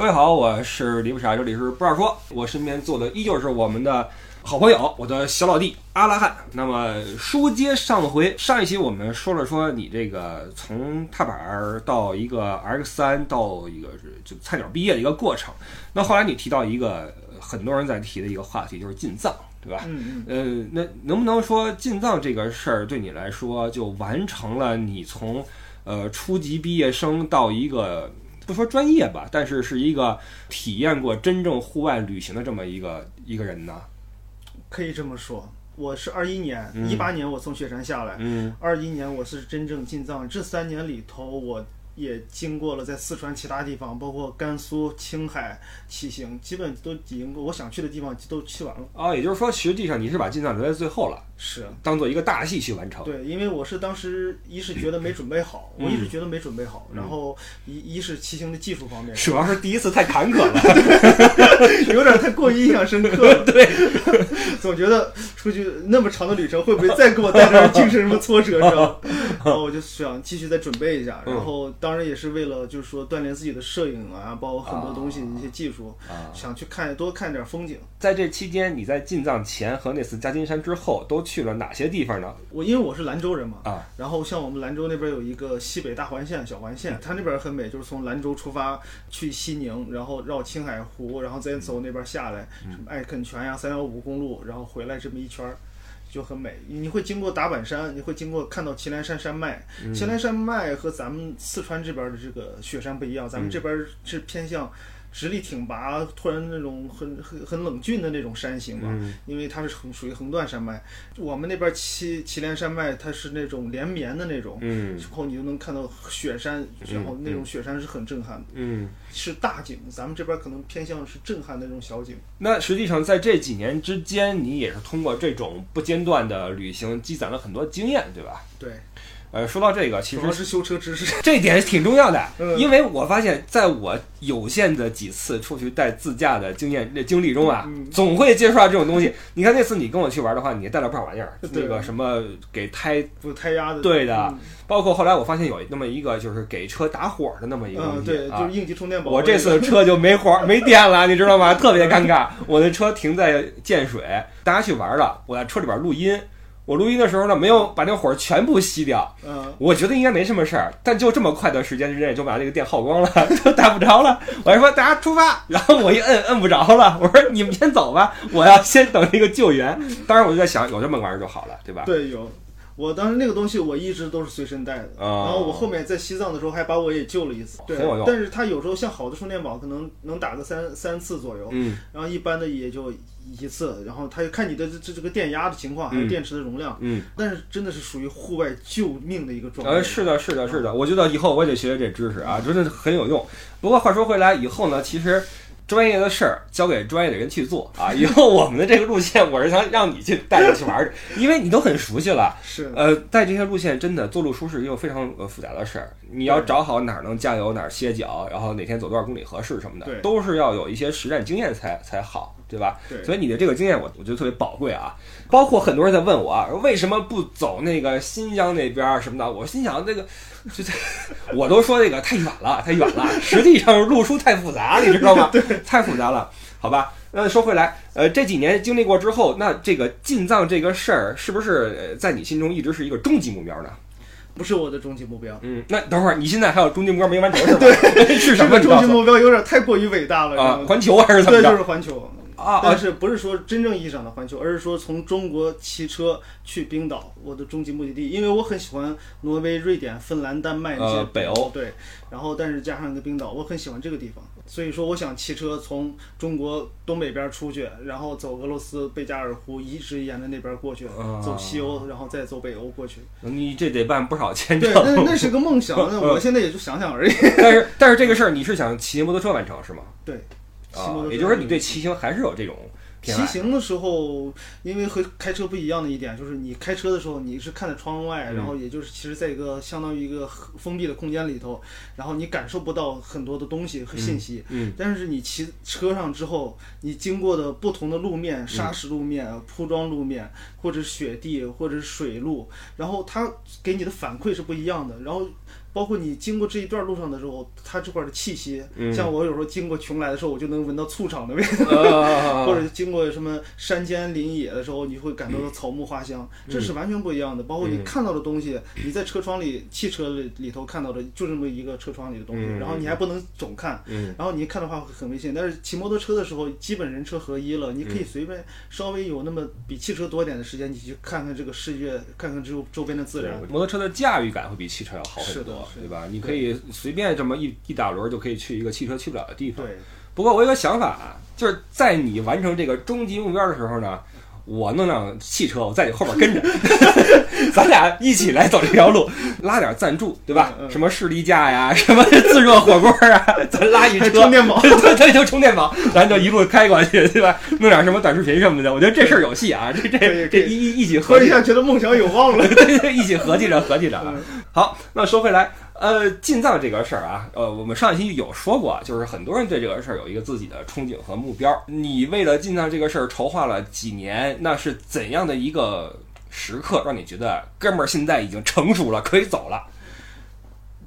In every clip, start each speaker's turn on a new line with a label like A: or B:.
A: 各位好，我是李不傻，这里是不二说。我身边坐的依旧是我们的好朋友，我的小老弟阿拉汉。那么书接上回，上一期我们说了说你这个从踏板儿到一个 X 三到一个是就菜鸟毕业的一个过程。那后来你提到一个很多人在提的一个话题，就是进藏，对吧？
B: 嗯
A: 呃，那能不能说进藏这个事儿对你来说就完成了你从呃初级毕业生到一个不说专业吧，但是是一个体验过真正户外旅行的这么一个一个人呢？
B: 可以这么说。我是二一年，
A: 嗯
B: 一八年我从雪山下来，
A: 嗯
B: 二一年我是真正进藏。这三年里头，我也经过了在四川其他地方，包括甘肃、青海骑行，基本都已经我想去的地方都去完了。
A: 啊，也就是说，实际上你是把进藏留在最后了，
B: 是
A: 当做一个大戏去完成。
B: 对，因为我是当时一是觉得没准备好，
A: 嗯
B: 我一直觉得没准备好，然后一一是骑行的技术方面，
A: 主要是第一次太坎坷了。
B: 有点太过于印象深刻了。对，总觉得出去那么长的旅程，会不会再给我带来精神什么挫折，是吧？然后我就想继续再准备一下，
A: 嗯
B: 然后当然也是为了就是说锻炼自己的摄影啊，包括很多东西的一些技术，
A: 啊，
B: 想去看多看点风景。
A: 在这期间，你在进藏前和那次加金山之后都去了哪些地方呢？
B: 我因为我是兰州人嘛，
A: 啊，
B: 然后像我们兰州那边有一个西北大环线、小环线，它那边很美，就是从兰州出发去西宁，然后绕青海湖，然后再走那边下来，什么艾肯泉呀、三幺五公路，然后回来这么一圈儿。就很美，你会经过达坂山，你会经过看到祁连山山脉。祁连山脉和咱们四川这边的这个雪山不一样，咱们这边是偏向直立挺拔，突然那种很很很冷峻的那种山形嘛。
A: 嗯
B: 因为它是横属于横断山脉，我们那边祁祁连山脉它是那种连绵的那种，
A: 嗯
B: 之后你就能看到雪山，然后那种雪山是很震撼的，
A: 嗯。
B: 是大景。咱们这边可能偏向是震撼的那种小景。
A: 那实际上在这几年之间，你也是通过这种不间断的旅行积攒了很多经验，对吧？
B: 对，
A: 呃，说到这个，其实
B: 是修车知识。
A: 这点挺重要的，
B: 嗯
A: 因为我发现，在我有限的几次出去带自驾的经验那经历中啊，
B: 嗯
A: 总会接触到这种东西。你看那次你跟我去玩的话，你也带了不少玩意儿，
B: 对
A: 那个什么给胎，
B: 不胎压的。
A: 对的
B: 嗯
A: 包括后来我发现有那么一个就是给车打火的那么一个东
B: 嗯，
A: 西
B: 对，就
A: 啊
B: 是。应急充电宝。
A: 我这次车就没火 没电了，你知道吗？特别尴尬。我的车停在建水，大家去玩了，我在车里边录音。我录音的时候呢，没有把那火全部熄掉，
B: 嗯，
A: 我觉得应该没什么事儿，但就这么快的时间之内就把这个电耗光了，都打不着了。我还说大家出发，然后我一摁摁不着了，我说你们先走吧，我要先等那个救援。当时我就在想，有这么个玩意儿就好了，对吧？
B: 对，有。我当时那个东西我一直都是随身带的，
A: 哦
B: 然后我后面在西藏的时候还把我也救了一次，对但是它有时候像好的充电宝可能能打个三三次左右，
A: 嗯。
B: 然后一般的也就一次，然后它看你的这这这个电压的情况，还有
A: 嗯。
B: 电池的容量，
A: 嗯，
B: 但是真的是属于户外救命的一个状态。
A: 呃，是的，是的，是的，我觉得以后我也得学学这知识啊，真的是很有用。不过话说回来，以后呢，其实专业的事儿交给专业的人去做啊。以后我们的这个路线，我是想让你去带着去玩儿去，因为你都很熟悉了。
B: 是，
A: 呃，带这些路线真的做路书是一个非常呃复杂的事儿，你要找好哪儿能加油，哪儿歇脚，然后哪天走多少公里合适什么的，都是要有一些实战经验才才好，对吧？
B: 对
A: 所以你的这个经验我我觉得特别宝贵啊。包括很多人在问我啊，为什么不走那个新疆那边儿什么的？我心想这个，这这，我都说这个太远了，太远了。实际上路书太复杂，你知道吗？对，太复杂了。好吧，那说回来，呃，这几年经历过之后，那这个进藏这个事儿，是不是呃在你心中一直是一个终极目标呢？
B: 不是我的终极目标。
A: 嗯，那等会儿你现在还有终极目标没完成是吧？对，是什么？
B: 终极目标有点太过于伟大了，
A: 啊，环球还是怎么着
B: 对，就？是环球。
A: 啊啊
B: 但是不是说真正意义上的环球，而是说从中国骑车去冰岛，我的终极目的地。因为我很喜欢挪威、瑞典、芬兰、丹麦那些
A: 呃北欧
B: 对，然后但是加上一个冰岛，我很喜欢这个地方，所以说我想骑车从中国东北边出去，然后走俄罗斯贝加尔湖，一直沿着那边过去，
A: 啊
B: 走西欧，然后再走北欧过去。
A: 你这得办不少签
B: 对，
A: 证。
B: 那那是个梦想，那我现在也就想想而已。
A: 但是但是这个事儿你是想骑摩托车完成是吗？
B: 对，骑
A: 也就是说你对骑行还是有这种。
B: 骑行的时候，因为和开车不一样的一点就是，你开车的时候你是看着窗外，
A: 嗯
B: 然后也就是其实在一个相当于一个封闭的空间里头，然后你感受不到很多的东西和信息。
A: 嗯
B: 但是你骑车上之后，你经过的不同的路
A: 嗯
B: 面，砂石路面、铺装路面，或者雪地，或者是水路，然后它给你的反馈是不一样的。然后包括你经过这一段路上的时候，它这块的气息，
A: 嗯
B: 像我有时候经过邛崃的时候，我就能闻到醋厂的味道。
A: 呃
B: 或者 经过什么山间林野的时候，你会感到草木花香，
A: 嗯
B: 这是完全不一样的。包括你看到的东西，你在车窗里、汽车里里头看到的就这么一个车窗里的东西，
A: 嗯
B: 然后你还不能总看，
A: 嗯
B: 然后你一看的话会很危险。但是骑摩托车的时候，基本人车合一了，你可
A: 嗯
B: 以随便稍微有那么比汽车多点的时间，你去看看这个世界，看看周周边的自然。
A: 摩托车的驾驭感会比汽车要好很多，
B: 是的
A: 对吧？你可以随便这么一一打轮儿就可以去一个汽车去不了的地方。
B: 对，
A: 不过我有个想法啊，就是在你完成这个终极目标的时候呢，我弄辆汽车，我在你后边跟着，咱俩一起来走这条路，拉点赞助，对吧？
B: 嗯嗯
A: 什么士力架呀，什么自热火锅啊，咱拉一车
B: 充电宝
A: 对对，就充电宝，咱就一路开过去，对吧？弄点什么短视频什么的，我觉得这事儿有戏啊，这这这一一一起合计
B: 喝一，下觉得梦想有望了。
A: 对对，一起合计着合计着啊。
B: 嗯
A: 好，那说回来，呃，进藏这个事儿啊，呃，我们上一期有说过，就是很多人对这个事儿有一个自己的憧憬和目标。你为了进藏这个事儿筹划了几年，那是怎样的一个时刻让你觉得哥们儿现在已经成熟了，可以走了？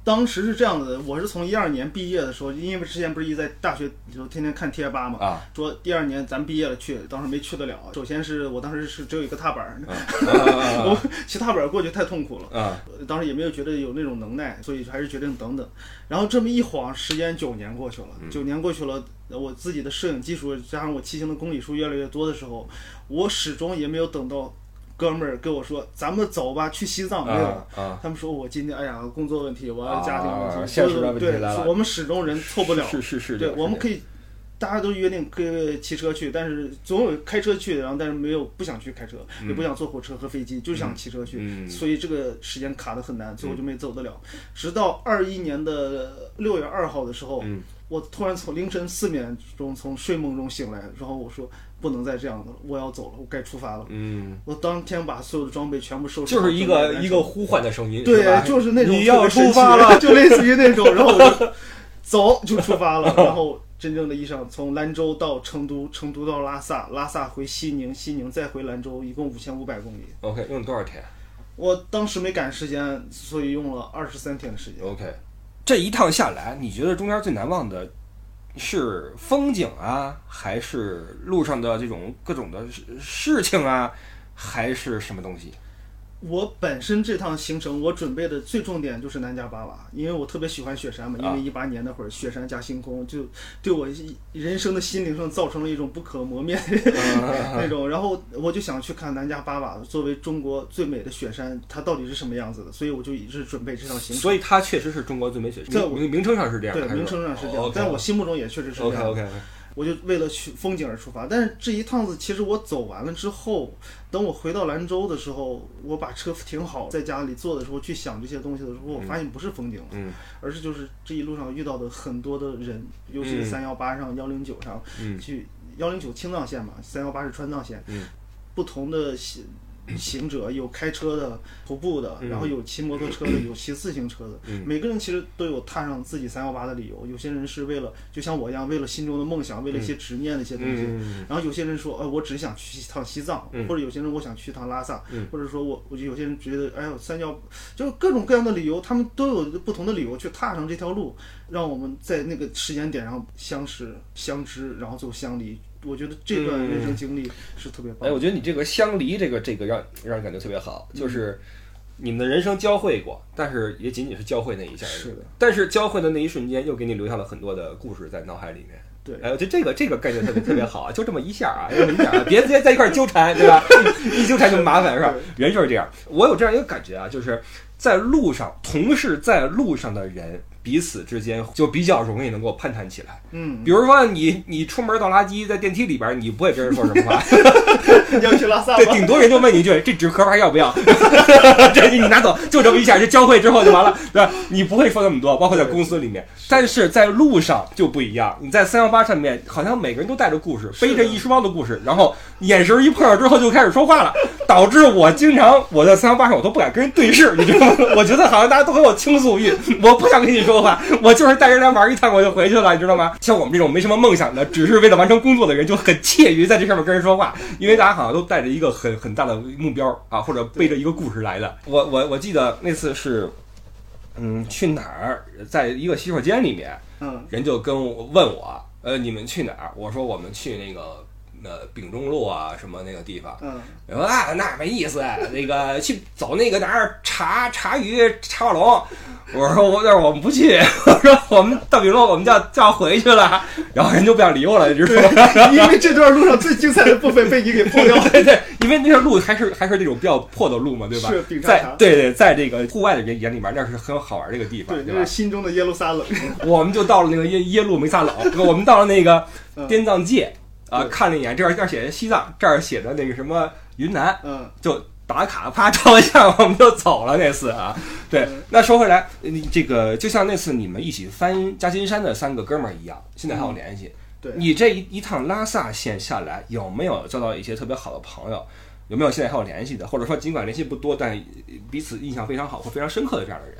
B: 当时是这样的，我是从一二年毕业的时候，因为之前不是一直在大学里头天天看贴吧嘛，
A: 啊，
B: 说第二年咱毕业了去，当时没去得了。首先是我当时是只有一个踏板 我骑踏板儿过去太痛苦了。
A: 啊
B: 呃当时也没有觉得有那种能耐，所以还是决定等等。然后这么一晃，时间九年过去了，九年过去了，我自己的摄影技术加上我骑行的公里数越来越多的时候，我始终也没有等到哥们儿跟我说咱们走吧，去西藏没有。
A: 啊啊！
B: 他们说我今天哎呀工作问题，我要家庭问题，
A: 啊现实问题
B: 对我们始终人凑不了。
A: 是是是，
B: 对，我们可
A: 以
B: 以，大家都约定可以骑车去，但是总有开车去的，然后但是没有不想去开车，也不想坐火车和飞机，就想骑车去，
A: 嗯
B: 所以这个时间卡的很难，最后就没走得了。直到二一年的六月二号的时候，
A: 嗯
B: 我突然从凌晨四点钟从睡梦中醒来，然后我说不能再这样的了，我要走了，我该出发了。
A: 嗯，
B: 我当天把所有的装备全部收拾，
A: 就是一个一个呼唤的声音，
B: 对，就是那种
A: 你要出发了，
B: 就类似于那种，然后我就走就出发了，然后真正的意义上从兰州到成都，成都到拉萨，拉萨回西宁，西宁再回兰州，一共五千五百公里。
A: OK，用了多少天
B: 我当时没赶时间，所以用了二十三天的时间。
A: ？OK，这一趟下来，你觉得中间最难忘的是风景啊，还是路上的这种各种的事情啊，还是什么东西？
B: 我本身这趟行程，我准备的最重点就是南迦巴瓦，因为我特别喜欢雪山嘛。因
A: 啊
B: 为一八年那会儿，雪山加星空，就对我人生的心灵上造成了一种不可磨灭的 那种。然后我就想去看南迦巴瓦，作为中国最美的雪山，它到底是什么样子的？所以我就一直准备这趟行程。
A: 所以它确实是中国最美雪山
B: 在我
A: 名名名称上是这样的，
B: 对，名称上是这样在我心目中也确实是这样
A: OK
B: 样。
A: OK，
B: 我就为了去风景而出发。但是这一趟子，其实我走完了之后，等我回到兰州的时候，我把车停好，在家里坐的时候去想这些东西的时候，我发现不是风景了，
A: 嗯。
B: 而是就是这一路上遇到的很多的人，尤其是
A: 嗯。
B: 三幺八上、幺零九上
A: 嗯。
B: 去，幺零九青藏线嘛，三幺八是川藏线，
A: 嗯。
B: 不同的行 行者，有开车的、徒步的，
A: 嗯
B: 然后有骑摩托车的，有骑自行车的，
A: 嗯
B: 每个人其实都有踏上自己三幺八的理由。有些人是为了，就像我一样，为了心中的梦想，为了一些执念的一些东西。
A: 嗯
B: 然后有些人说，呃，我只想去一趟西藏，
A: 嗯
B: 或者有些人我想去一趟拉萨，
A: 嗯
B: 或者说我，我就有些人觉得，哎呦，三幺，就是各种各样的理由，他们都有不同的理由去踏上这条路，让我们在那个时间点上相识、相知，然后最后相离。我觉得这段人生经历是特别棒
A: 哎，我觉得你这个相离，这个这个让让人感觉特别好，就是你们的人生交汇过，但是也仅仅是交汇那一下。
B: 是的，
A: 但是交汇的那一瞬间，又给你留下了很多的故事在脑海里面。
B: 对
A: 哎，我觉得这个这个概念特别特别好啊，就这么一下啊，这么一下啊，别别在一块儿纠缠，对吧？一 一纠缠就麻烦，是吧？人就是这样。我有这样一个感觉啊，就是在路上，同是在路上的人，彼此之间就比较容易能够攀谈起来。
B: 嗯，
A: 比如说你你出门倒垃圾，在电梯里边，你不会跟人说什么话，
B: 要去拉萨
A: 对，顶多人就问你一句：“这纸壳还要不要？” 这你拿走，就这么一下，这交汇之后就完了，对吧？你不会说那么多，包括在公司里面。但是在路上就不一样，你在三幺八上面，好像每个人都带着故事，背着一书包的故事，然后眼神一碰上之后就开始说话了，导致我经常我在三幺八上我都不敢跟人对视，你知道吗？我觉得好像大家都很有倾诉欲，我不想跟你说话，我就是带着来玩一趟我就回去了，你知道吗？像我们这种没什么梦想的，只是为了完成工作的人，就很怯于在这上面跟人说话，因为大家好像都带着一个很很大的目标啊，或者背着一个故事来的。我我我记得那次是嗯，去哪儿？在一个洗手间里面，
B: 嗯
A: 人就跟我问我，呃，你们去哪儿？我说我们去那个呃丙中路啊什么那个地方。
B: 嗯
A: 我说啊，那没意思，那个去走那个哪儿茶茶余茶瓦龙。我说我那我们不去，我说我们到丙中路我们就要就要回去了，然后人就不想理我了，你知道吗？
B: 因为这段路上最精彩的部分被你给破掉了。
A: 对对，因为那条路还是还是那种比较破的路嘛，对吧？在对对，在这个户外的人眼里面，那是很好玩的一个地方，
B: 对，
A: 对吧
B: 是？心中的耶路撒冷。
A: 我们就到了那个耶耶路梅撒冷，我们到了那个
B: 嗯
A: 滇藏界啊，看了一眼，这儿这儿写的西藏，这儿写的那个什么云南，
B: 嗯
A: 就打卡，啪照个相，我们就走了那次啊。对
B: 嗯，
A: 那说回来，你这个就像那次你们一起翻夹金山的三个哥们儿一样，现在还有联系。
B: 对，
A: 你这一一趟拉萨线下来，有没有交到一些特别好的朋友？有没有现在还有联系的？或者说尽管联系不多，但彼此印象非常好或非常深刻的这样的人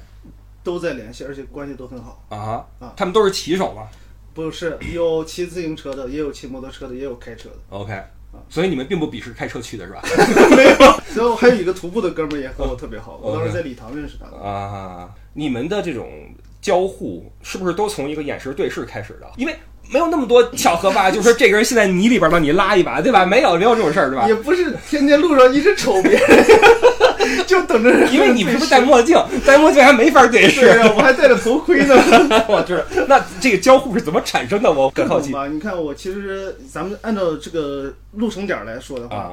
B: 都在联系，而且关系都很好。
A: 啊
B: 啊？
A: 他们都是骑手吗
B: 不是有骑自行车的，也有骑摩托车的，也有开车的。
A: ？OK，所以你们并不鄙视开车去的是吧？
B: 没有，然后还有一个徒步的哥们儿也和我特别好，我当时在礼堂认识他的。
A: 啊，你们的这种交互是不是都从一个眼神对视开始的？因为没有那么多巧合吧，就是这个人现在泥里边儿，让你拉一把，对吧？没有没有这种事儿，对吧
B: 也？不是天天路上一直瞅别人，就等着
A: 因为你不是戴墨镜，戴墨镜还没法对视。
B: 对呀，我还戴着头盔呢。
A: 我知道，那这个交互是怎么产生的？我很好奇
B: 吧，你看我其实咱们按照这个路程点儿来说的话，
A: 啊。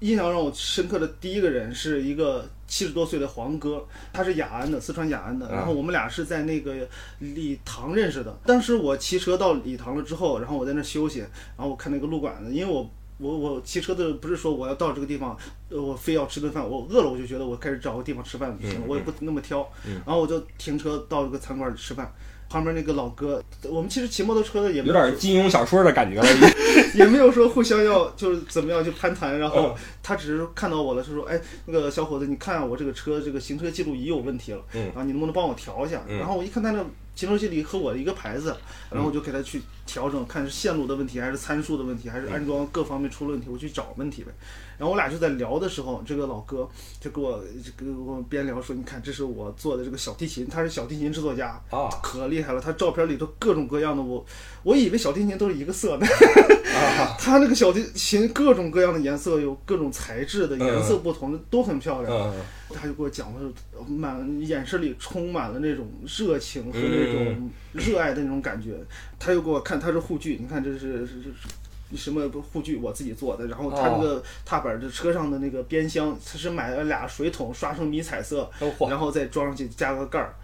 B: 印象让我深刻的第一个人是一个七十多岁的黄哥，他是雅安的，四川雅安的。
A: 啊
B: 然后我们俩是在那个礼堂认识的。当时我骑车到礼堂了之后，然后我在那休息，然后我看那个路管子，因为我。我我骑车的不是说我要到这个地方，呃，我非要吃顿饭，我饿了我就觉得我开始找个地方吃饭就行了，
A: 嗯
B: 我也不那么挑，然后我就停车到这个餐馆里吃饭。旁边那个老哥，我们其实骑摩托车的也没
A: 有点金庸小说的感觉了，
B: 也没有说互相要就是怎么样去攀谈，然后
A: 嗯
B: 他只是看到我了，他说：“哎，那个小伙子，你看啊我这个车这个行车记录仪有问题了，
A: 嗯
B: 然后你能不能帮我调一下？”
A: 嗯
B: 然后我一看他那行车记录仪和我的一个牌子，然后我就给他去调整，看是线路的问题，还是参数的问题，还是安装各方面出了问题，我去找问题呗。然后我俩就在聊的时候，这个老哥就给我就给我边聊说：“你看，这是我做的这个小提琴，他是小提琴制作家，
A: 啊
B: 可厉害了，他照片里头各种各样的我，我以为小提琴都是一个色的。”
A: 啊！
B: 他那个小提琴各种各样的颜色，有各种材质的，颜色不同的都很漂亮。
A: 嗯
B: 他就给我讲的，满眼神里充满了那种热情和那种热爱的那种感觉。他又给我看，他是护具，你看这是是是。什么护具我自己做的，然后他那个踏板的车上的那个边箱，他是买了俩水桶刷成迷彩色，然后再装上去加个盖儿，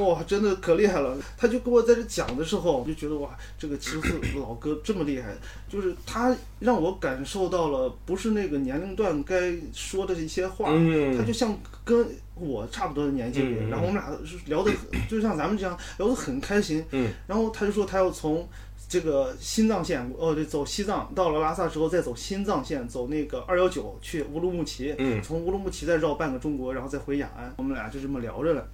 B: 哇，真的可厉害了！他就跟我在这讲的时候，我就觉得哇，这个七十岁老哥这么厉害，就是他让我感受到了不是那个年龄段该说的一些话，他
A: 嗯
B: 就像跟我差不多的年纪里，
A: 嗯嗯
B: 然后我们俩是聊的，就像咱们这样聊得很开心，
A: 嗯
B: 然后他就说他要从。这个新藏线，哦，对，走西藏，到了拉萨之后再走新藏线，走那个二幺九去乌鲁木齐，
A: 嗯
B: 从乌鲁木齐再绕半个中国，然后再回雅安。我们俩就这么聊着了，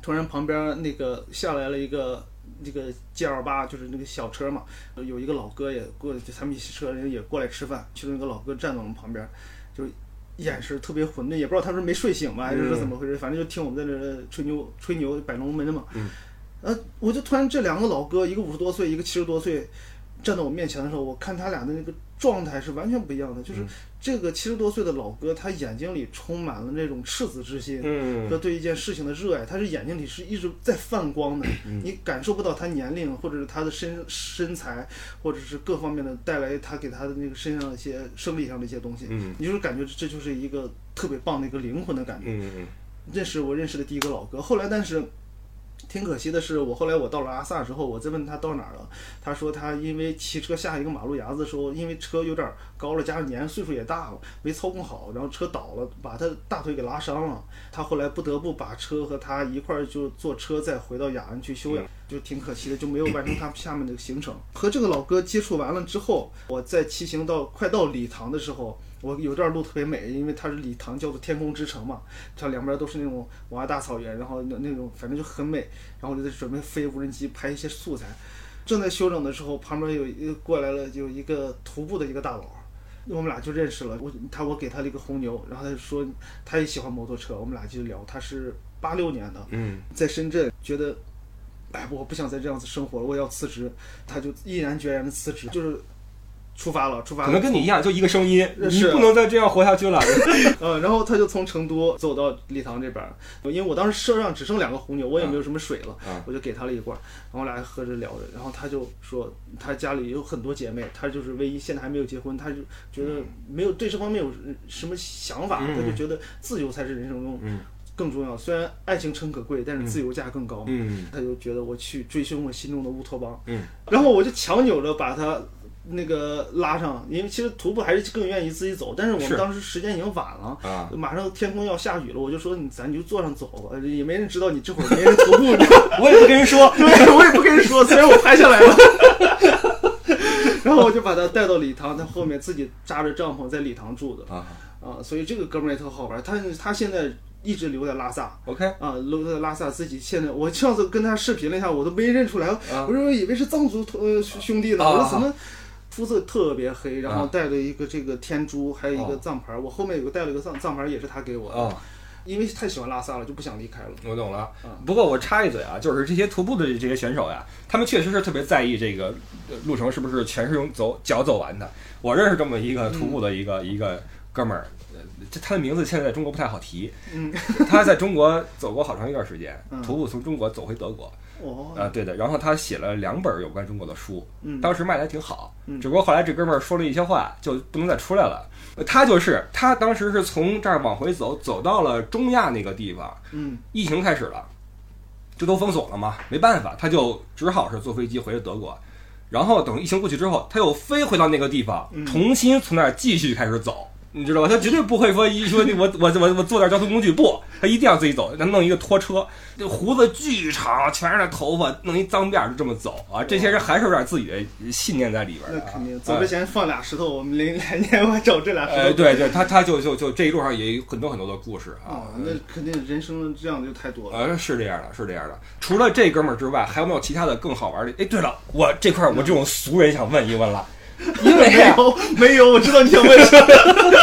B: 突然旁边那个下来了一个那个 G L 八，就是那个小车嘛，有一个老哥也过，就他们一起车人也过来吃饭，其中一个老哥站在我们旁边，就眼神特别混沌，也不知道他是没睡醒吧，还是说怎么回事，反正就听我们在那吹牛吹牛摆龙门的嘛。
A: 嗯
B: 呃，我就突然这两个老哥，一个五十多岁，一个七十多岁，站在我面前的时候，我看他俩的那个状态是完全不一样的。就是
A: 嗯
B: 这个七十多岁的老哥，他眼睛里充满了那种赤子之心和
A: 嗯
B: 对一件事情的热爱，他是眼睛里是一直在泛光的，
A: 嗯
B: 你感受不到他年龄或者是他的身身材，或者是各方面的带来他给他的那个身上的一些生理上的一些东西，
A: 嗯
B: 你就是感觉这就是一个特别棒的一个灵魂的感觉。
A: 嗯
B: 这是我认识的第一个老哥。后来，但是挺可惜的是，我后来我到了阿萨之后，我再问他到哪儿了，他说他因为骑车下一个马路牙子的时候，因为车有点高了，加上年岁数也大了，没操控好，然后车倒了，把他大腿给拉伤了。他后来不得不把车和他一块儿就坐车再回到雅安去休养，就挺可惜的，就没有完成他下面的行程。和这个老哥接触完了之后，我在骑行到快到礼堂的时候。我有段路特别美，因为它是礼堂叫做天空之城嘛，它两边都是那种瓦大草原，然后那那种反正就很美，然后我就在准备飞无人机拍一些素材。正在休整的时候，旁边有一个过来了，有一个徒步的一个大佬，我们俩就认识了。我他我给他了一个红牛，然后他就说他也喜欢摩托车，我们俩就聊。他是八六年的，
A: 嗯
B: 在深圳觉得，哎，我不想再这样子生活了，我要辞职，他就毅然决然的辞职，就是出发了，出发了。
A: 可能跟你一样，就一个声音，你
B: 是
A: 不能再这样活下去了。
B: 嗯，然后他就从成都走到礼堂这边儿，因为我当时车上只剩两个红牛，我也没有什么水了，
A: 嗯。
B: 我就给他了一罐儿，然后我俩还喝着聊着，然后他就说他家里有很多姐妹，他就是唯一现在还没有结婚，他就觉得没有对这方面有什么想法，
A: 嗯
B: 他就觉得自由才是人生中
A: 嗯。
B: 更重要。虽然爱情诚可贵，但是自由价更高嘛。
A: 嗯。
B: 他就觉得我去追寻我心中的乌托邦，
A: 嗯，
B: 然后我就强扭着把他那个拉上，因为其实徒步还是更愿意自己走，但是我们当时时间已经晚了。
A: 啊，
B: 马上天空要下雨了，我就说你咱就坐上走吧，也没人知道你这会儿没人徒步，
A: 我也不跟人说。
B: 对，我也不跟人说，虽然我拍下来了。然后我就把他带到礼堂，他后面自己扎着帐篷在礼堂住的。
A: 啊。
B: 啊，所以这个哥们儿也特好玩，他他现在一直留在拉萨
A: ，，OK，
B: 啊，留在拉萨自己现在，我上次跟他视频了一下，我都没认出来，
A: 啊。
B: 我说我以为是藏族呃兄弟呢，
A: 啊
B: 我说怎么肤色特别黑，然后
A: 啊
B: 带了一个这个天珠，还有一个
A: 哦
B: 藏牌，我后面有个带了一个藏藏牌，也是他给我的，
A: 哦，
B: 因为太喜欢拉萨了，就不想离开了。
A: 我懂了
B: 嗯。
A: 不过我插一嘴啊，就是这些徒步的这些选手呀，他们确实是特别在意这个呃路程是不是全是用走脚走完的。我认识这么一个徒步的一个、一个哥们儿，呃，这他的名字现在在中国不太好提。
B: 嗯，
A: 他在中国走过好长一段时间，
B: 嗯
A: 徒步从中国走回德国。
B: 哦，
A: 啊，对的。然后他写了两本有关中国的书，
B: 嗯
A: 当时卖的还挺好。
B: 嗯
A: 只不过后来这哥们儿说了一些话，就不能再出来了。呃他就是他当时是从这儿往回走，走到了中亚那个地方，
B: 嗯
A: 疫情开始了，这都封锁了嘛，没办法，他就只好是坐飞机回了德国。然后等疫情过去之后，他又飞回到那个地方，
B: 嗯
A: 重新从那儿继续开始走。你知道吧？他绝对不会说一说 我我我我坐点交通工具，不，他一定要自己走。他弄一个拖车，这胡子巨长，全是那头发，弄一脏辫儿就这么走啊！这些人还是有点自己的信念在里边的啊。
B: 那肯定，
A: 哎
B: 走之前放俩石头，我们零来年我找这俩石
A: 呃，
B: 头。
A: 对对，他他就就就这一路上也有很多很多的故事啊
B: 啊，。那肯定人生这样的就太多了。
A: 呃，是这样的，是这样的。除了这哥们儿之外，还有没有其他的更好玩的？哎，对了，我这块儿我这种俗人想问一问了，因为
B: 没有没有，我知道你想问什么，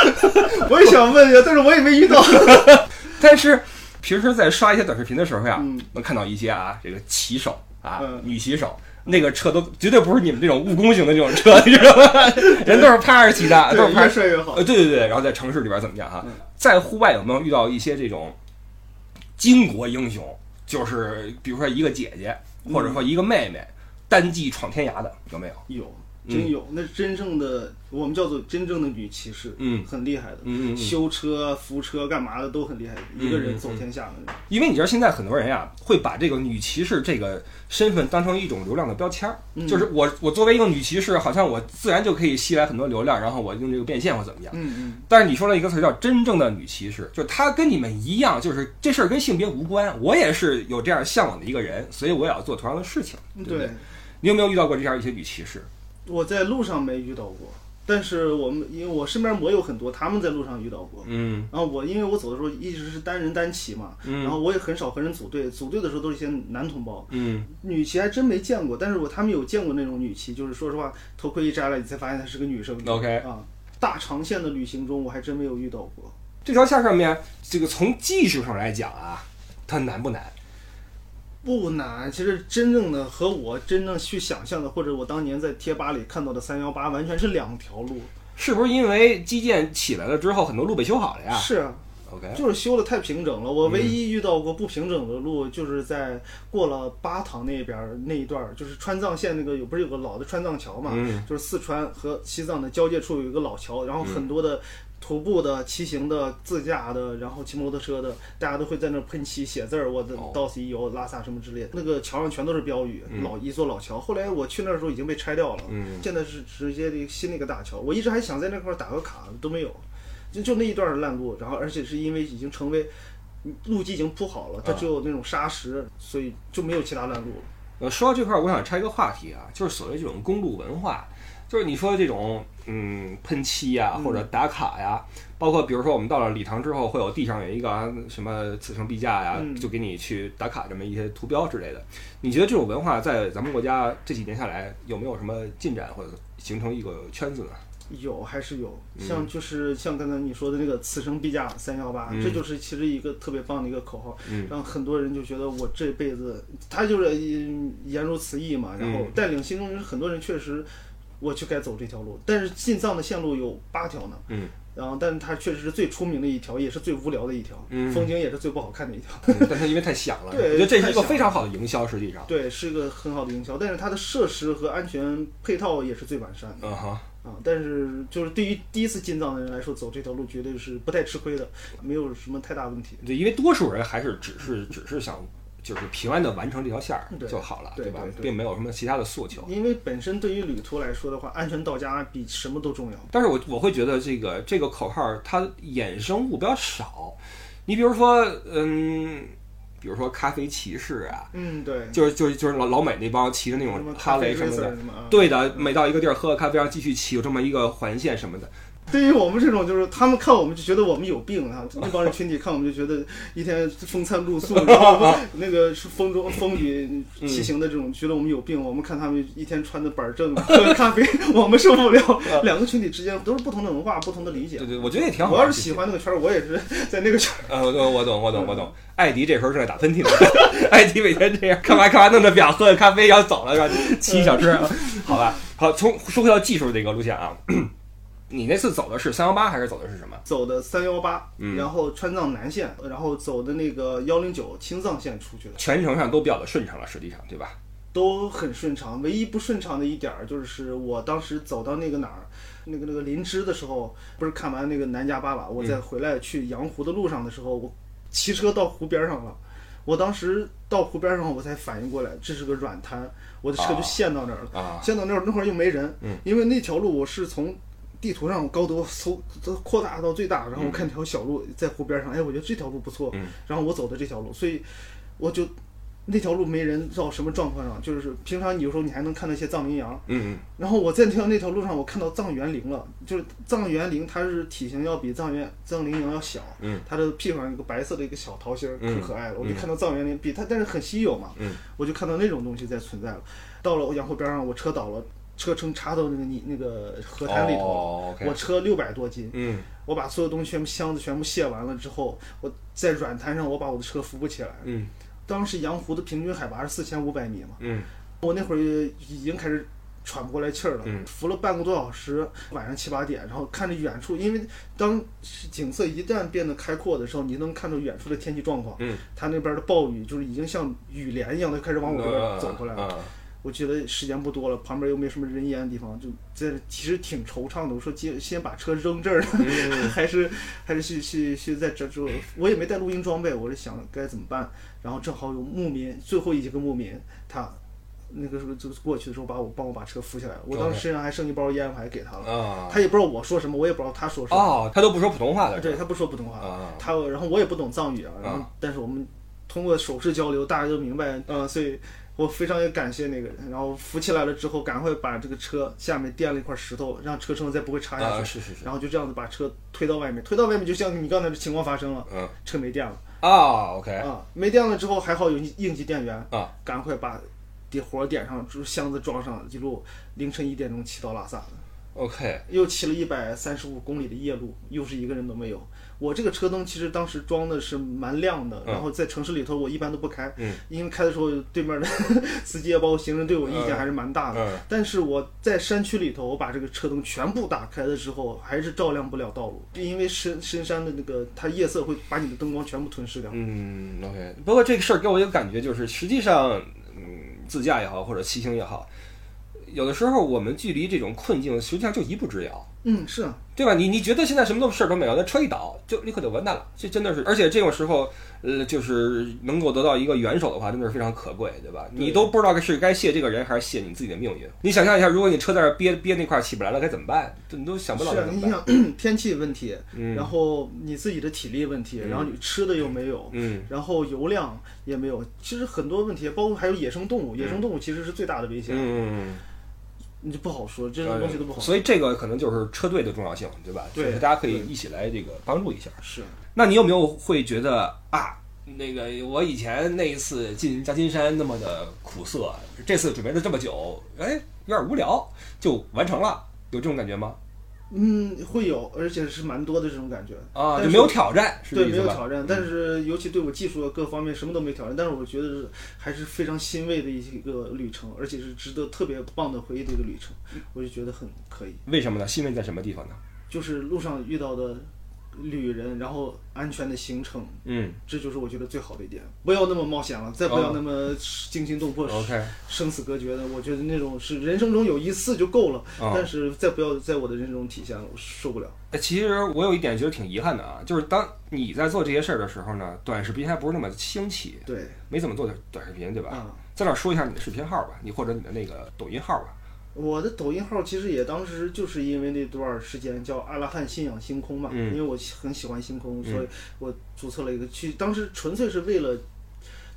B: 我也想问呀，但是我也没遇到。
A: 但是平时在刷一些短视频的时候呀，
B: 嗯
A: 能看到一些啊，这个骑手啊，
B: 嗯
A: 女骑手。那个车都绝对不是你们这种务工型的这种车，你知道吗？人都是趴着骑的，都是，趴
B: 越帅越好
A: 呃，。对对对，然后在城市里边怎么样哈
B: 嗯？
A: 在户外有没有遇到一些这种巾帼英雄？就是比如说一个姐姐，或者说一个妹妹，单骑闯天涯的，有没有？
B: 有，真有，那真正的我们叫做真正的女骑士，
A: 嗯
B: 很厉害的，
A: 嗯
B: 修车、扶车干嘛的都很厉害，一个人走天下的那种。
A: 因为你知道现在很多人呀，会把这个女骑士这个身份当成一种流量的标签儿，
B: 嗯
A: 就是我我作为一个女骑士，好像我自然就可以吸来很多流量，然后我用这个变现或怎么样。
B: 嗯嗯，
A: 但是你说了一个词儿叫真正的女骑士，就是她跟你们一样，就是这事儿跟性别无关，我也是有这样向往的一个人，所以我也要做同样的事情，对不对？
B: 对，
A: 你有没有遇到过这样一些女骑士？
B: 我在路上没遇到过，但是我们因为我身边我有很多，他们在路上遇到过。
A: 嗯
B: 然后我因为我走的时候一直是单人单骑嘛，然
A: 嗯
B: 后我也很少和人组队，组队的时候都是一些男同胞，
A: 嗯
B: 女骑还真没见过，但是我他们有见过那种女骑，就是说实话，头盔一摘了，你才发现她是个女生。
A: ，OK，
B: 啊，大长线的旅行中，我还真没有遇到过。
A: 这条线上面，这个从技术上来讲啊，它难不难？
B: 不难，其实真正的和我真正去想象的，或者我当年在贴吧里看到的三幺八，完全是两条路。
A: 是不是因为基建起来了之后，很多路被修好了呀
B: 是啊
A: ，？OK，
B: 就是修的太平整了。我唯
A: 嗯
B: 一遇到过不平整的路，就是在过了巴塘那边那一段，就是川藏线那个有不是有个老的川藏桥嘛？
A: 嗯
B: 就是四川和西藏的交界处有一个老桥，然后很多的徒步的、骑行的、自驾的，然后骑摩托车的，大家都会在那儿喷漆、写字儿，我的
A: 哦
B: 到此一游、拉萨什么之类的。那个桥上全都是标语，
A: 嗯
B: 老一座老桥。后来我去那儿的时候已经被拆掉了，
A: 嗯
B: 现在是直接的新的一个大桥。我一直还想在那块儿打个卡，都没有。就就那一段烂路，然后而且是因为已经成为路基已经铺好了，它
A: 啊
B: 只有那种沙石，所以就没有其他烂路了。
A: 呃，说到这块儿，我想拆一个话题啊，就是所谓这种公路文化，就是你说的这种嗯喷漆呀、
B: 嗯
A: 或者打卡呀，包括比如说我们到了礼堂之后，会有地上有一个啊什么此生必驾呀，
B: 嗯
A: 就给你去打卡这么一些图标之类的。你觉得这种文化在咱们国家这几年下来有没有什么进展或者形成一个圈子呢？
B: 有还是有，
A: 嗯
B: 像就是像刚才你说的那个“此生必驾三幺八”，
A: 嗯
B: 这就是其实一个特别棒的一个口号，
A: 嗯
B: 让很多人就觉得我这辈子，他就是嗯言如此意嘛，然后
A: 嗯
B: 带领心中人，很多人确实我就该走这条路，但是进藏的线路有八条呢，
A: 嗯，
B: 然后但是它确实是最出名的一条，也是最无聊的一条，
A: 嗯
B: 风景也是最不好看的一条。
A: 嗯但是因为太响了，
B: 对
A: 我觉得这是一个非常好的营销，实际上。
B: 对，是一个很好的营销，但是它的设施和安全配套也是最完善的。
A: 嗯哈，
B: 啊，但是就是对于第一次进藏的人来说，走这条路绝对是不太吃亏的，没有什么太大问题。
A: 对，因为多数人还是只是只是想就是平安的完成这条线儿就好了，吧
B: 对对？对
A: 并没有什么其他的诉求。
B: 因为本身对于旅途来说的话，安全到家比什么都重要。
A: 但是我我会觉得这个这个口号它衍生物比较少，你比如说，嗯，比如说咖啡骑士啊，
B: 嗯，对。
A: 就是就是就是老老美那帮骑着那种哈雷什么的？对的，每到一个地儿喝个咖啡，然后继续骑，有这么一个环线什么的。
B: 对于我们这种，就是他们看我们就觉得我们有病啊，那帮人群体看我们就觉得一天风餐露宿，然后那个是风中风雨骑行的这种，觉得我们有病。我们看他们一天穿的板正，喝咖啡，我们受不了。两个群体之间都是不同的文化，不同的理解
A: 对。对，我觉得也挺好。
B: 我要是喜欢那个圈儿，我也是在那个圈儿。
A: 呃，我懂，我懂，我懂。艾迪这时候正在打喷嚏呢，艾迪每天这样看完看完弄着表，喝着咖啡要走了，是吧？骑小车，好吧。好，从说回到技术这个路线啊，你那次走的是三幺八还是走的是什么？
B: 走的三幺八，
A: 嗯
B: 然后川藏南线，然后走的那个幺零九青藏线出去的，
A: 全程上都比较的顺畅了，实际上，对吧？
B: 都很顺畅。唯一不顺畅的一点儿就是我当时走到那个哪儿，那个那个林芝的时候，不是看完那个南迦巴瓦，我在回来去羊湖的路上的时候，我骑车到湖边上了。我当时到湖边上，我才反应过来，这是个软滩，我的车就陷到那儿了。
A: 啊，
B: 陷到那儿那会儿又没人，
A: 嗯
B: 因为那条路我是从地图上高德搜都扩大到最大，然后我看条小路在湖边上，哎，我觉得这条路不错，
A: 嗯。
B: 然后我走的这条路，所以我就那条路没人到什么状况上，就是平常有时候你还能看到一些藏羚羊，
A: 嗯
B: 然后我在那条那条路上我看到藏原羚了，就是藏原羚它是体型要比藏原藏羚羊要小，
A: 嗯。
B: 它的屁股上有个白色的一个小桃心儿，
A: 嗯。
B: 可可爱了，我就
A: 嗯
B: 看到藏原羚比它，但是很稀有嘛，
A: 嗯。
B: 我就看到那种东西在存在了。到了羊湖边上，我车倒了，车撑插到那个泥那个河滩里头了。
A: 哦，OK，
B: 我车六百多斤，
A: 嗯。
B: 我把所有东西全部箱子全部卸完了之后，我在软滩上我把我的车扶不起来。
A: 嗯。
B: 当时羊湖的平均海拔是四千五百米嘛，
A: 嗯。
B: 我那会儿已经开始喘不过来气儿了，
A: 嗯。
B: 扶了半个多小时，晚上七八点，然后看着远处，因为当景色一旦变得开阔的时候，你能看到远处的天气状况，
A: 嗯，
B: 它那边的暴雨就是已经像雨帘一样的开始往我这边走过来了。
A: 了。
B: 我觉得时间不多了，旁边又没什么人烟的地方，就在其实挺惆怅的。我说先先把车扔这儿 还是还是去去去在这住，我也没带录音装备，我是想该怎么办。然后正好有牧民，最后一个牧民，他那个时候就过去的时候把我帮我把车扶起来了。我当时身上还剩一包烟，我还给他了。
A: 啊，
B: 他也不知道我说什么，我也不知道他说什么。
A: 哦，他都不说普通话的，
B: 对他不说普通话，
A: 啊
B: 他然后我也不懂藏语啊，然后
A: 啊
B: 但是我们通过手势交流，大家都明白，嗯、所以我非常也感谢那个人。然后扶起来了之后，赶快把这个车下面垫了一块石头，让车身再不会插下
A: 啊，
B: 去，
A: 是是是，
B: 然后就这样子把车推到外面，推到外面就像你刚才的情况发生了，
A: 嗯
B: 车没电了
A: 啊，OK
B: 啊，没电了之后还好有应急电源
A: 啊，
B: 赶快把点火点上，就是箱子装上，一路凌晨一点钟骑到拉萨的。
A: OK，
B: 又骑了一百三十五公里的夜路，又是一个人都没有。我这个车灯其实当时装的是蛮亮的，
A: 嗯
B: 然后在城市里头我一般都不开，
A: 嗯
B: 因为开的时候对面的司机也包括行人对我意见还是蛮大的。
A: 嗯
B: 但是我在山区里头，我把这个车灯全部打开的时候，还是照亮不了道路，因为深深山的那个它夜色会把你的灯光全部吞噬掉。
A: 嗯，OK。不过这个事儿给我一个感觉，就是实际上，嗯，自驾也好，或者骑行也好，有的时候我们距离这种困境实际上就一步之遥。
B: 嗯，是啊，
A: 对吧？你你觉得现在什么都事儿都没有，那车一倒就立刻就完蛋了，这真的是，而且这种时候，呃，就是能够得到一个援手的话，真的是非常可贵，对吧？你都不知道是该谢这个人，还是谢你自己的命运。你想象一下，如果你车在憋憋那块儿起不来了，该怎么办？这你都想不到
B: 是。你想 天气问题，
A: 嗯
B: 然后你自己的体力问题，然后你吃的又没有，
A: 嗯
B: 然后油量也没有，其实很多问题，包括还有野生动物，野生动物其实是最大的危险，
A: 嗯，
B: 你就不好说，这种东西都不好说。
A: 所以这个可能就是车队的重要性，对吧？
B: 对
A: 就是大家可以一起来这个帮助一下。
B: 是，
A: 那你有没有会觉得啊，那个我以前那一次进夹金山那么的苦涩，这次准备了这么久，哎，有点无聊，就完成了，有这种感觉吗？
B: 嗯，会有，而且是蛮多的这种感觉。
A: 啊，
B: 但
A: 就是没有挑战，
B: 对？没有挑战，但是尤其对我技术各方面什么都没挑战，但是我觉得是还是非常欣慰的一个旅程，而且是值得特别棒的回忆的一个旅程，我就觉得很可以。
A: 为什么呢？欣慰在什么地方呢？
B: 就是路上遇到的旅人，然后安全的行程，
A: 嗯
B: 这就是我觉得最好的一点。不要那么冒险了，再不要那么惊心动魄、生死隔绝的，我觉得那种是人生中有一次就够了，
A: 啊
B: 但是再不要在我的人生中体现了，我受不了。
A: 哎，其实我有一点觉得挺遗憾的啊，就是当你在做这些事儿的时候呢，短视频还不是那么兴起，
B: 对，
A: 没怎么做短视频，对吧？
B: 啊。
A: 在这儿说一下你的视频号吧，你或者你的那个抖音号吧。
B: 我的抖音号其实也当时就是因为那段时间叫阿拉汉信仰星空嘛，
A: 嗯。
B: 因为我很喜欢星空，
A: 嗯
B: 所以我注册了一个去，当时纯粹是为了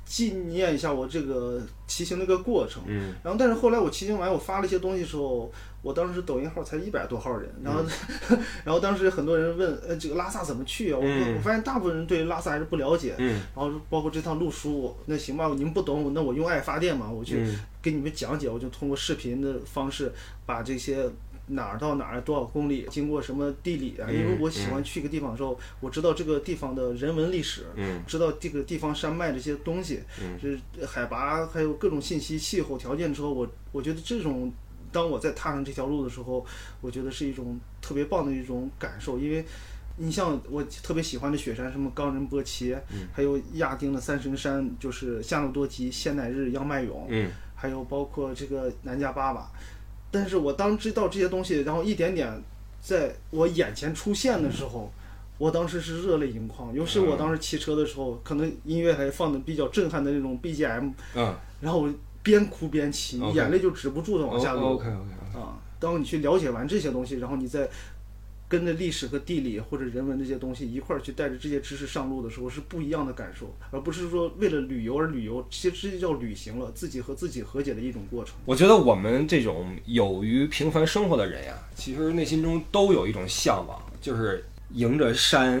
B: 纪念一下我这个骑行的一个过程。
A: 嗯
B: 然后，但是后来我骑行完，我发了一些东西的时候，我当时抖音号才一百多号人，然后，然后当时很多人问，呃，这个拉萨怎么去啊？我、
A: 嗯
B: 我发现大部分人对拉萨还是不了解。
A: 嗯
B: 然后包括这趟路书，那行吧，你们不懂，那我用爱发电嘛，我去
A: 嗯
B: 给你们讲解，我就通过视频的方式把这些哪儿到哪儿多少公里，经过什么地理啊，
A: 嗯
B: 因为我喜欢去一个地方的时候，我知道这个地方的人文历史，
A: 嗯
B: 知道这个地方山脉这些东西，
A: 嗯
B: 是海拔还有各种信息、气候条件之后，我我觉得这种。当我在踏上这条路的时候，我觉得是一种特别棒的一种感受，因为你像我特别喜欢的雪山，什么冈仁波齐，
A: 嗯
B: 还有亚丁的三神山，就是夏诺多吉、仙乃日、央迈勇，
A: 嗯
B: 还有包括这个南迦巴瓦。但是我当知道这些东西，然后一点点在我眼前出现的时候，我当时是热泪盈眶。尤其我当时骑车的时候，可能音乐还放的比较震撼的那种 BGM，
A: 嗯
B: 然后我边哭边骑眼泪就止不住的往下流。
A: OK OK，
B: 啊，当你去了解完这些东西，然后你再跟着历史和地理或者人文这些东西一块儿去带着这些知识上路的时候，是不一样的感受，而不是说为了旅游而旅游，其实这就叫旅行了，自己和自己和解的一种过程。
A: 我觉得我们这种有于平凡生活的人呀，其实内心中都有一种向往，就是迎着山。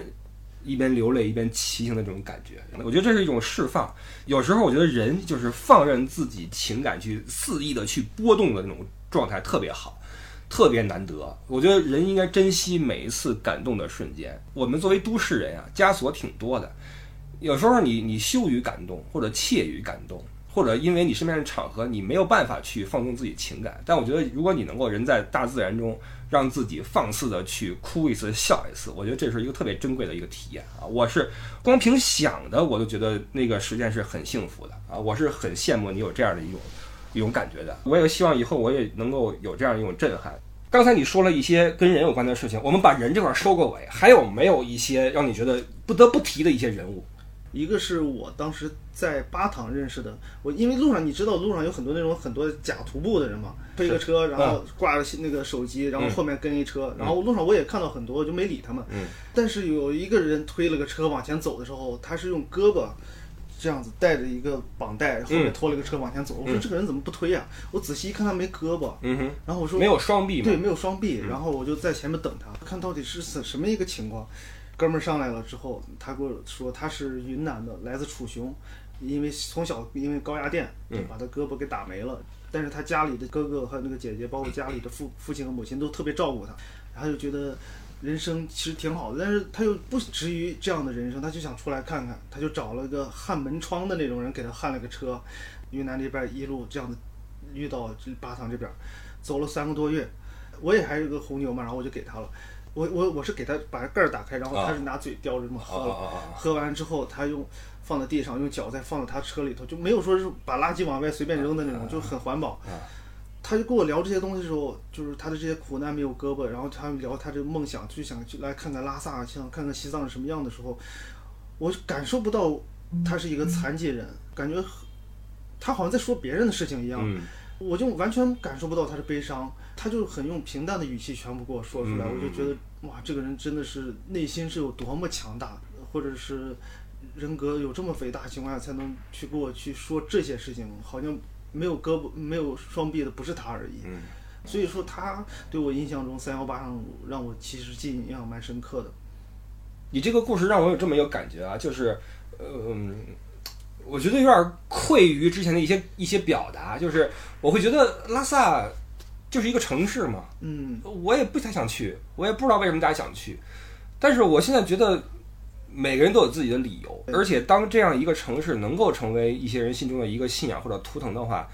A: 一边流泪一边骑行的这种感觉，我觉得这是一种释放。有时候我觉得人就是放任自己情感去肆意的去波动的那种状态特别好，特别难得。我觉得人应该珍惜每一次感动的瞬间。我们作为都市人啊，枷锁挺多的，有时候你你羞于感动，或者怯于感动，或者因为你身边的场合你没有办法去放纵自己情感。但我觉得，如果你能够人在大自然中，让自己放肆的去哭一次、笑一次，我觉得这是一个特别珍贵的一个体验啊！我是光凭想的，我都觉得那个时间是很幸福的啊！我是很羡慕你有这样的一种一种感觉的。我也希望以后我也能够有这样一种震撼。刚才你说了一些跟人有关的事情，我们把人这块收个尾，还有没有一些让你觉得不得不提的一些人物？
B: 一个是我当时在巴塘认识的，我因为路上你知道路上有很多那种很多假徒步的人嘛，推个车，然后挂着那个手机，然后后面跟一车，然后路上我也看到很多，我就没理他们。
A: 嗯
B: 但是有一个人推了个车往前走的时候，他是用胳膊这样子带着一个绑带，后面拖了一个车往前走。我说这个人怎么不推呀、我仔细一看他没胳膊，
A: 嗯哼，
B: 然后我说
A: 没有双臂嘛？
B: 对，没有双臂，然后我就在前面等他，看到底是什什么一个情况。哥们儿上来了之后，他跟我说他是云南的，来自楚雄，因为从小因为高压电就把他胳膊给打没了，但是他家里的哥哥和那个姐姐，包括家里的父父亲和母亲都特别照顾他，他就觉得人生其实挺好的，但是他又不止于这样的人生，他就想出来看看，他就找了个焊门窗的那种人给他焊了个车，云南这边一路这样的遇到这巴塘这边，走了三个多月，我也还有个红牛嘛，然后我就给他了。我我我是给他把盖儿打开，然后他是拿嘴叼着这么喝了，喝完之后他用放在地上，用脚再放到他车里头，就没有说是把垃圾往外随便扔的那种，就很环保。他就跟我聊这些东西的时候，就是他的这些苦难没有胳膊，然后他聊他这个梦想，就想去来看看拉萨，想看看西藏是什么样的时候，我感受不到他是一个残疾人，感觉他好像在说别人的事情一样。
A: 嗯
B: 我就完全感受不到他的悲伤，他就很用平淡的语气全部给我说出来，
A: 嗯
B: 我就觉得哇，这个人真的是内心是有多么强大，或者是人格有这么伟大的情况下才能去给我去说这些事情，好像没有胳膊没有双臂的不是他而已。
A: 嗯
B: 所以说他对我印象中三幺八上让我其实记忆印象蛮深刻的。
A: 你这个故事让我有这么一个感觉啊，就是，嗯，我觉得有点愧于之前的一些一些表达，就是我会觉得拉萨就是一个城市嘛，
B: 嗯，
A: 我也不太想去，我也不知道为什么大家想去，但是我现在觉得每个人都有自己的理由，而且当这样一个城市能够成为一些人心中的一个信仰或者图腾的话，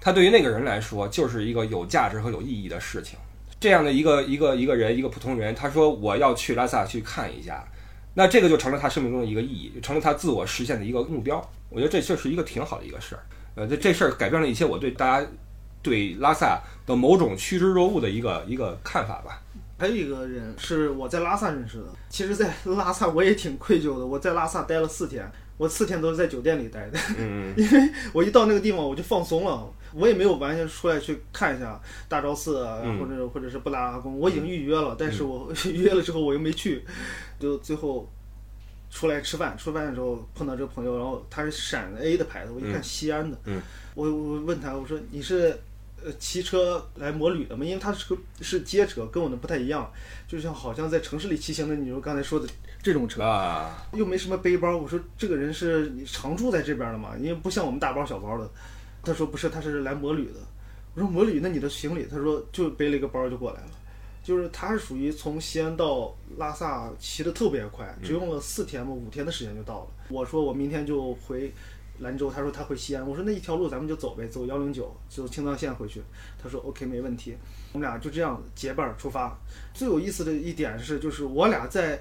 A: 它对于那个人来说就是一个有价值和有意义的事情。这样的一个一个一个人，一个普通人，他说我要去拉萨去看一下，那这个就成了他生命中的一个意义，就成了他自我实现的一个目标。我觉得这这是一个挺好的一个事儿。呃，这这事儿改变了一些我对大家对拉萨的某种趋之若鹜的一个一个看法吧。
B: 还有一个人是我在拉萨认识的。其实，在拉萨我也挺愧疚的。我在拉萨待了四天，我四天都是在酒店里待的，
A: 嗯
B: 因为我一到那个地方我就放松了，我也没有完全出来去看一下大昭寺啊，
A: 嗯
B: 或者或者是布达拉宫，我已经预约了，但是我 预约了之后我又没去，就最后。出来吃饭，吃饭的时候碰到这个朋友，然后他是陕 A 的牌子，我一看
A: 嗯
B: 西安的，
A: 嗯
B: 我我问他，我说你是呃骑车来摩旅的嘛？因为他是个是街车，跟我的不太一样，就像好像在城市里骑行的，你说刚才说的这种车，
A: 啊，
B: 又没什么背包。我说这个人是你常住在这边的嘛？因为不像我们大包小包的。他说不是，他是来摩旅的。我说摩旅，那你的行李？他说就背了一个包就过来了。就是他是属于从西安到拉萨骑的特别快，只用了四天嘛，五天的时间就到了。我说我明天就回兰州，他说他回西安。我说那一条路咱们就走呗，走幺零九，走青藏线回去。他说 OK 没问题。我们俩就这样结伴儿出发。最有意思的一点是，就是我俩在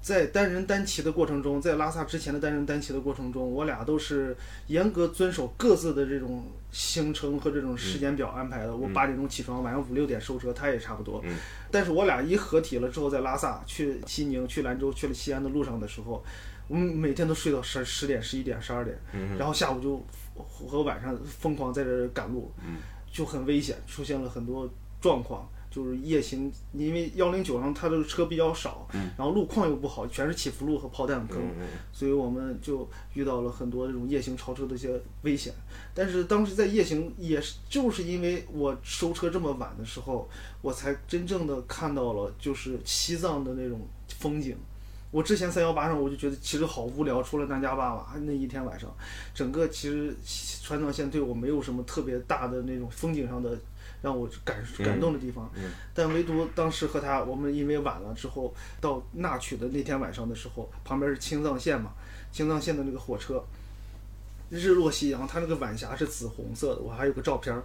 B: 在单人单骑的过程中，在拉萨之前的单人单骑的过程中，我俩都是严格遵守各自的这种行程和这种时间表安排的。我八点钟起床，晚上五六点收车，他也差不多。
A: 嗯
B: 但是我俩一合体了之后，在拉萨去西宁、去兰州、去了西安的路上的时候，我们每天都睡到十十点、十一点、十二点，
A: 嗯
B: 然后下午就和晚上疯狂在这儿赶路，
A: 嗯
B: 就很危险，出现了很多状况。就是夜行，因为幺零九上它的车比较少，
A: 嗯
B: 然后路况又不好，全是起伏路和炮弹坑，
A: 嗯
B: 所以我们就遇到了很多这种夜行超车的一些危险。但是当时在夜行，也是就是因为我收车这么晚的时候，我才真正的看到了就是西藏的那种风景。我之前三幺八上我就觉得其实好无聊，除了南迦巴瓦那一天晚上，整个其实川藏线对我没有什么特别大的那种风景上的让我感感动的地方。
A: 嗯
B: 但唯独当时和他，我们因为晚了之后到那曲的那天晚上的时候，旁边是青藏线嘛，青藏线的那个火车，日落夕阳，它那个晚霞是紫红色的，我还有个照片儿，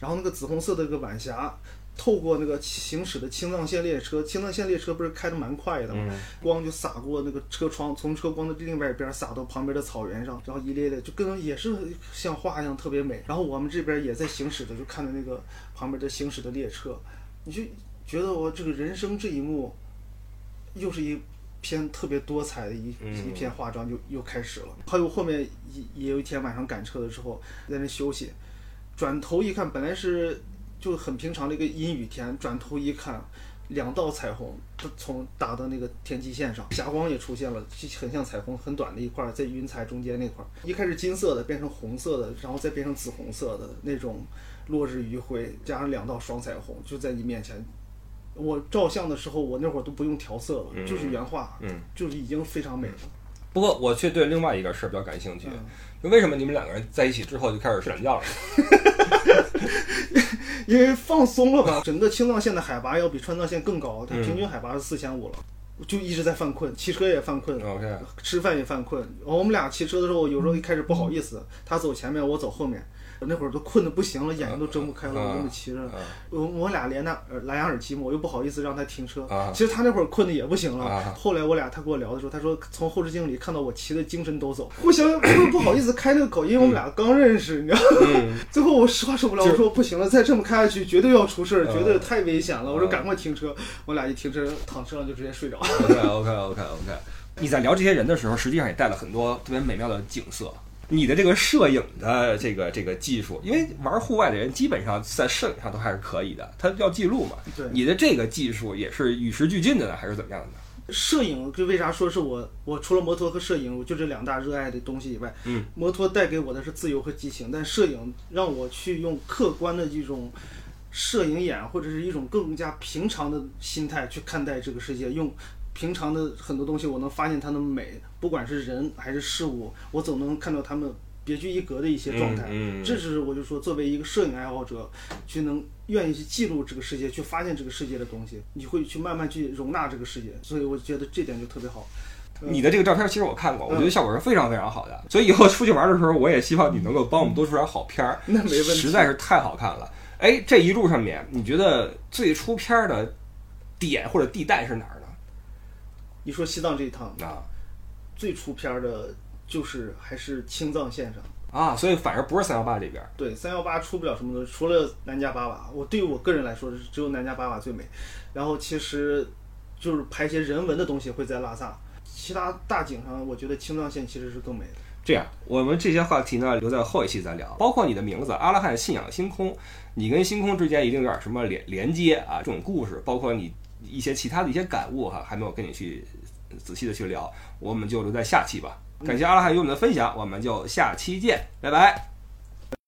B: 然后那个紫红色的那个晚霞。透过那个行驶的青藏线列车，青藏线列车不是开的蛮快的吗？
A: 嗯
B: 光就洒过那个车窗，从车光的另外一边洒到旁边的草原上，然后一列列就跟也是像画一样特别美。然后我们这边也在行驶的，就看着那个旁边的行驶的列车，你就觉得我这个人生这一幕，又是一篇特别多彩的一、
A: 嗯
B: 一篇画章，就又开始了。还有后面也也有一天晚上赶车的时候，在那休息，转头一看，本来是就很平常的一个阴雨天，转头一看，两道彩虹它从打到那个天际线上，霞光也出现了，很像彩虹，很短的一块儿，在云彩中间那块儿，一开始金色的，变成红色的，然后再变成紫红色的那种落日余晖，加上两道双彩虹，就在你面前。我照相的时候，我那会儿都不用调色了，
A: 嗯
B: 就是原画，
A: 嗯。
B: 就是已经非常美了。
A: 不过我却对另外一个事儿比较感兴趣，
B: 嗯
A: 就为什么你们两个人在一起之后就开始睡懒觉了？
B: 因为放松了吧，整个青藏线的海拔要比川藏线更高，它
A: 嗯
B: 平均海拔是四千五了，就一直在犯困，骑车也犯困吃饭也犯困。我们俩骑车的时候，有时候一开始不好意思，他走前面，我走后面。我那会儿都困得不行了，眼睛都睁不开了，
A: 啊
B: 我这么骑着。
A: 啊
B: 我我俩连那蓝牙耳机嘛，我又不好意思让他停车。
A: 啊
B: 其实他那会儿困得也不行了。
A: 啊
B: 后来我俩他跟我聊的时候，他说从后视镜里看到我骑的精神抖擞，互相不不好意思开那个口，因为我们俩刚认识，你知道吗？
A: 嗯，
B: 最后我实话说不了，
A: 就
B: 我说不行了，再这么开下去绝对要出事儿，
A: 嗯
B: 绝对太危险了。我说
A: 嗯
B: 赶快停车，我俩一停车躺车上就直接睡着。
A: OK OK OK OK，你在聊这些人的时候，实际上也带了很多特别美妙的景色。你的这个摄影的这个这个技术，因为玩户外的人基本上在摄影上都还是可以的，他要记录嘛。
B: 对
A: 你的这个技术也是与时俱进的呢，还是怎么样的？
B: 摄影就为啥说是我我除了摩托和摄影，我就这两大热爱的东西以外，
A: 嗯，
B: 摩托带给我的是自由和激情，但摄影让我去用客观的这种摄影眼或者是一种更加平常的心态去看待这个世界，用平常的很多东西，我能发现它的美，不管是人还是事物，我总能看到他们别具一格的一些状态。
A: 嗯，嗯
B: 这是我就说，作为一个摄影爱好者，去能愿意去记录这个世界，去发现这个世界的东西，你会去慢慢去容纳这个世界，所以我觉得这点就特别好。
A: 你的这个照片其实我看过，我觉得效果是非常非常好的。所以以后出去玩的时候，我也希望你能够帮我们多出点好片儿，
B: 那没问题
A: 实在是太好看了。哎，这一路上面，你觉得最出片儿的点或者地带是哪儿呢？
B: 你说西藏这一趟
A: 啊
B: 最出片儿的，就是还是青藏线上。
A: 啊，所以反而不是三幺八这边儿。
B: 对，三幺八出不了什么东西，除了南迦巴瓦。我对于我个人来说，只有南迦巴瓦最美。然后其实就是拍一些人文的东西会在拉萨，其他大景上，我觉得青藏线其实是更美的。
A: 这样，我们这些话题呢，留在后一期再聊。包括你的名字“阿拉汉信仰星空”，你跟星空之间一定有点什么连连接啊，这种故事，包括你一些其他的一些感悟哈，还没有跟你去仔细的去聊，我们就留在下期吧。感谢阿拉汉与我们的分享，我们就下期见，拜拜。